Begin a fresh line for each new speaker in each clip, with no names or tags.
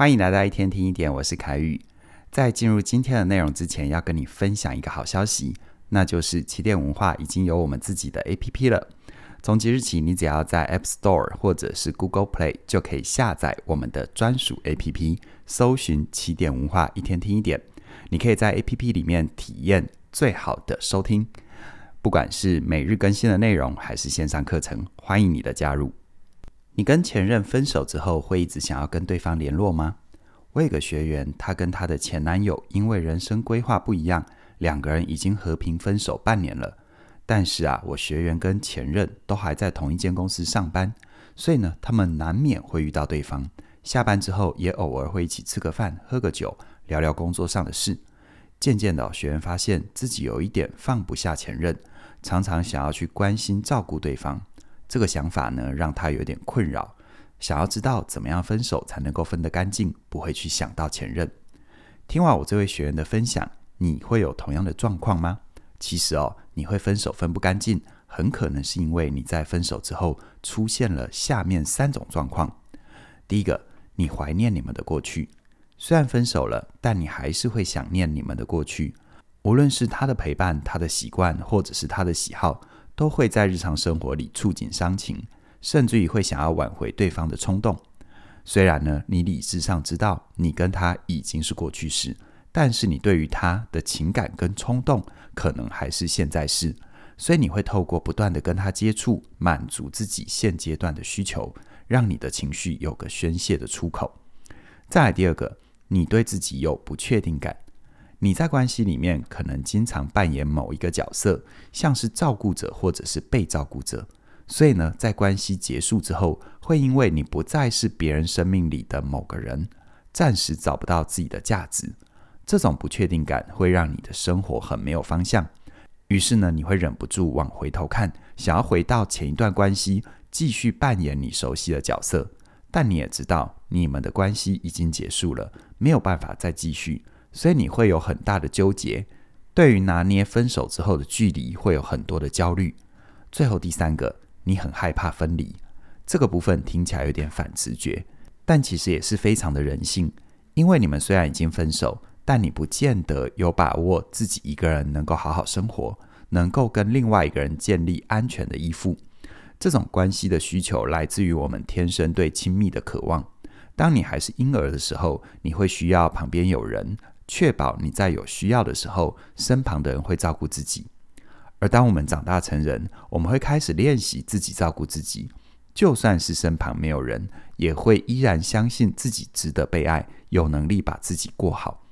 欢迎来到一天听一点，我是凯宇。在进入今天的内容之前，要跟你分享一个好消息，那就是起点文化已经有我们自己的 APP 了。从即日起，你只要在 App Store 或者是 Google Play 就可以下载我们的专属 APP，搜寻起点文化一天听一点。你可以在 APP 里面体验最好的收听，不管是每日更新的内容，还是线上课程，欢迎你的加入。你跟前任分手之后，会一直想要跟对方联络吗？我有个学员，她跟她的前男友因为人生规划不一样，两个人已经和平分手半年了。但是啊，我学员跟前任都还在同一间公司上班，所以呢，他们难免会遇到对方。下班之后，也偶尔会一起吃个饭、喝个酒，聊聊工作上的事。渐渐的，学员发现自己有一点放不下前任，常常想要去关心、照顾对方。这个想法呢，让他有点困扰，想要知道怎么样分手才能够分得干净，不会去想到前任。听完我这位学员的分享，你会有同样的状况吗？其实哦，你会分手分不干净，很可能是因为你在分手之后出现了下面三种状况。第一个，你怀念你们的过去，虽然分手了，但你还是会想念你们的过去。无论是他的陪伴、他的习惯，或者是他的喜好，都会在日常生活里触景伤情，甚至于会想要挽回对方的冲动。虽然呢，你理智上知道你跟他已经是过去式。但是你对于他的情感跟冲动，可能还是现在式，所以你会透过不断的跟他接触，满足自己现阶段的需求，让你的情绪有个宣泄的出口。再来第二个，你对自己有不确定感，你在关系里面可能经常扮演某一个角色，像是照顾者或者是被照顾者，所以呢，在关系结束之后，会因为你不再是别人生命里的某个人，暂时找不到自己的价值。这种不确定感会让你的生活很没有方向，于是呢，你会忍不住往回头看，想要回到前一段关系，继续扮演你熟悉的角色。但你也知道，你们的关系已经结束了，没有办法再继续，所以你会有很大的纠结。对于拿捏分手之后的距离，会有很多的焦虑。最后第三个，你很害怕分离。这个部分听起来有点反直觉，但其实也是非常的人性，因为你们虽然已经分手。但你不见得有把握自己一个人能够好好生活，能够跟另外一个人建立安全的依附。这种关系的需求来自于我们天生对亲密的渴望。当你还是婴儿的时候，你会需要旁边有人，确保你在有需要的时候，身旁的人会照顾自己。而当我们长大成人，我们会开始练习自己照顾自己，就算是身旁没有人，也会依然相信自己值得被爱，有能力把自己过好。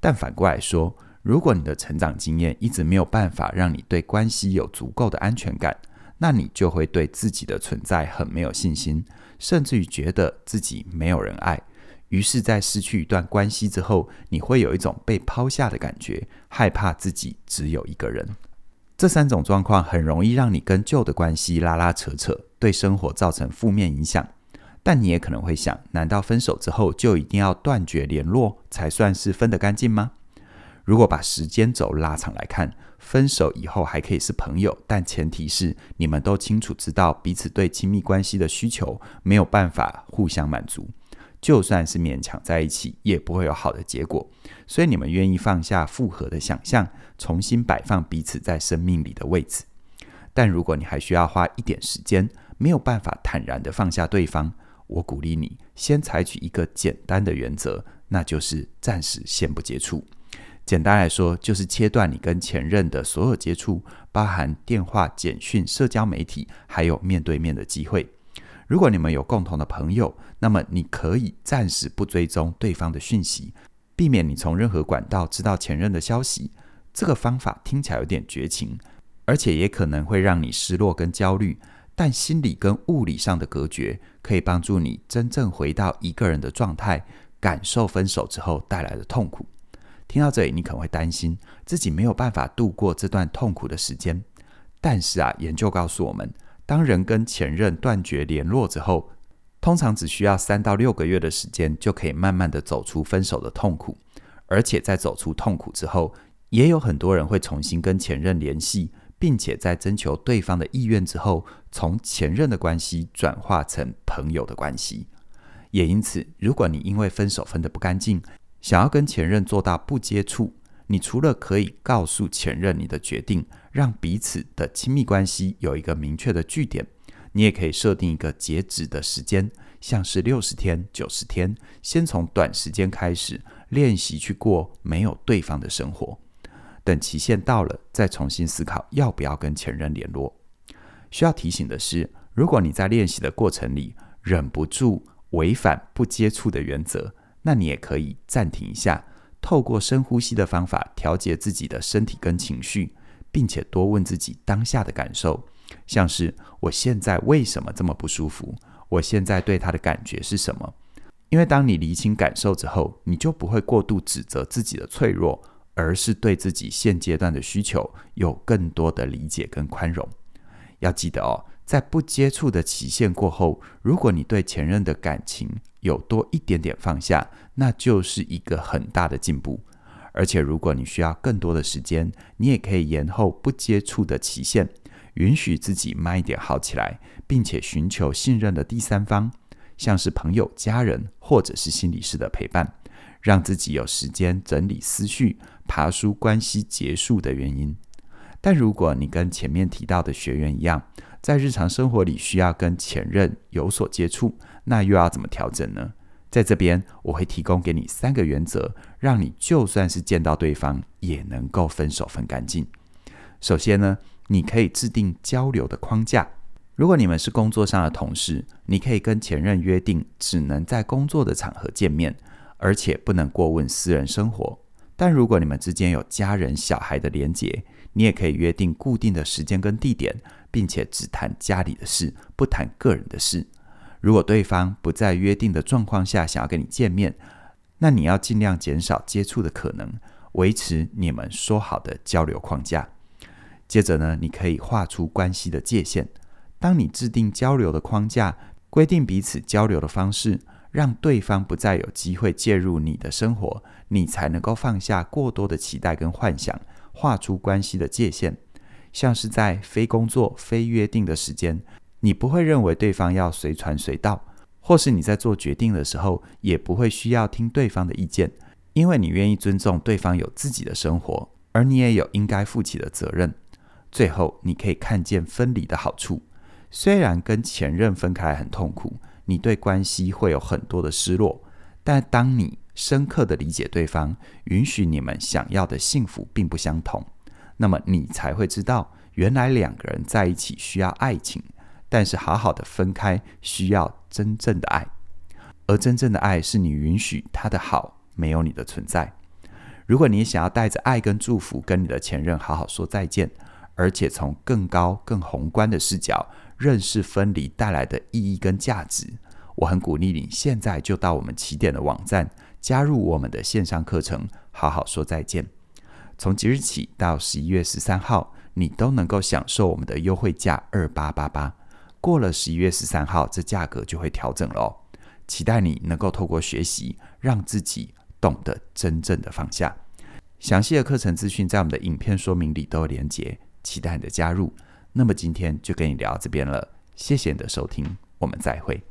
但反过来说，如果你的成长经验一直没有办法让你对关系有足够的安全感，那你就会对自己的存在很没有信心，甚至于觉得自己没有人爱。于是，在失去一段关系之后，你会有一种被抛下的感觉，害怕自己只有一个人。这三种状况很容易让你跟旧的关系拉拉扯扯，对生活造成负面影响。但你也可能会想，难道分手之后就一定要断绝联络才算是分得干净吗？如果把时间轴拉长来看，分手以后还可以是朋友，但前提是你们都清楚知道彼此对亲密关系的需求没有办法互相满足，就算是勉强在一起，也不会有好的结果。所以你们愿意放下复合的想象，重新摆放彼此在生命里的位置。但如果你还需要花一点时间，没有办法坦然地放下对方。我鼓励你先采取一个简单的原则，那就是暂时先不接触。简单来说，就是切断你跟前任的所有接触，包含电话、简讯、社交媒体，还有面对面的机会。如果你们有共同的朋友，那么你可以暂时不追踪对方的讯息，避免你从任何管道知道前任的消息。这个方法听起来有点绝情，而且也可能会让你失落跟焦虑。但心理跟物理上的隔绝，可以帮助你真正回到一个人的状态，感受分手之后带来的痛苦。听到这里，你可能会担心自己没有办法度过这段痛苦的时间。但是啊，研究告诉我们，当人跟前任断绝联络之后，通常只需要三到六个月的时间，就可以慢慢的走出分手的痛苦。而且在走出痛苦之后，也有很多人会重新跟前任联系。并且在征求对方的意愿之后，从前任的关系转化成朋友的关系。也因此，如果你因为分手分得不干净，想要跟前任做到不接触，你除了可以告诉前任你的决定，让彼此的亲密关系有一个明确的据点，你也可以设定一个截止的时间，像是六十天、九十天，先从短时间开始练习去过没有对方的生活，等期限到了，再重新思考要不要跟前任联络。需要提醒的是，如果你在练习的过程里忍不住违反不接触的原则，那你也可以暂停一下，透过深呼吸的方法调节自己的身体跟情绪，并且多问自己当下的感受，像是我现在为什么这么不舒服？我现在对他的感觉是什么？因为当你厘清感受之后，你就不会过度指责自己的脆弱，而是对自己现阶段的需求有更多的理解跟宽容。要记得哦。在不接触的期限过后，如果你对前任的感情有多一点点放下，那就是一个很大的进步。而且，如果你需要更多的时间，你也可以延后不接触的期限，允许自己慢一点好起来，并且寻求信任的第三方，像是朋友、家人或者是心理师的陪伴，让自己有时间整理思绪，爬梳关系结束的原因。但如果你跟前面提到的学员一样，在日常生活里需要跟前任有所接触，那又要怎么调整呢？在这边我会提供给你三个原则，让你就算是见到对方，也能够分手分干净。首先呢，你可以制定交流的框架。如果你们是工作上的同事，你可以跟前任约定，只能在工作的场合见面，而且不能过问私人生活。但如果你们之间有家人、小孩的连结，你也可以约定固定的时间跟地点，并且只谈家里的事，不谈个人的事。如果对方不在约定的状况下想要跟你见面，那你要尽量减少接触的可能，维持你们说好的交流框架。接着呢，你可以画出关系的界限。当你制定交流的框架，规定彼此交流的方式，让对方不再有机会介入你的生活，你才能够放下过多的期待跟幻想。画出关系的界限，像是在非工作、非约定的时间，你不会认为对方要随传随到，或是你在做决定的时候，也不会需要听对方的意见，因为你愿意尊重对方有自己的生活，而你也有应该负起的责任。最后，你可以看见分离的好处，虽然跟前任分开很痛苦，你对关系会有很多的失落，但当你深刻的理解对方，允许你们想要的幸福并不相同，那么你才会知道，原来两个人在一起需要爱情，但是好好的分开需要真正的爱，而真正的爱是你允许他的好，没有你的存在。如果你想要带着爱跟祝福跟你的前任好好说再见，而且从更高更宏观的视角认识分离带来的意义跟价值，我很鼓励你现在就到我们起点的网站。加入我们的线上课程，好好说再见。从即日起到十一月十三号，你都能够享受我们的优惠价二八八八。过了十一月十三号，这价格就会调整了哦。期待你能够透过学习，让自己懂得真正的放下。详细的课程资讯在我们的影片说明里都有连结，期待你的加入。那么今天就跟你聊到这边了，谢谢你的收听，我们再会。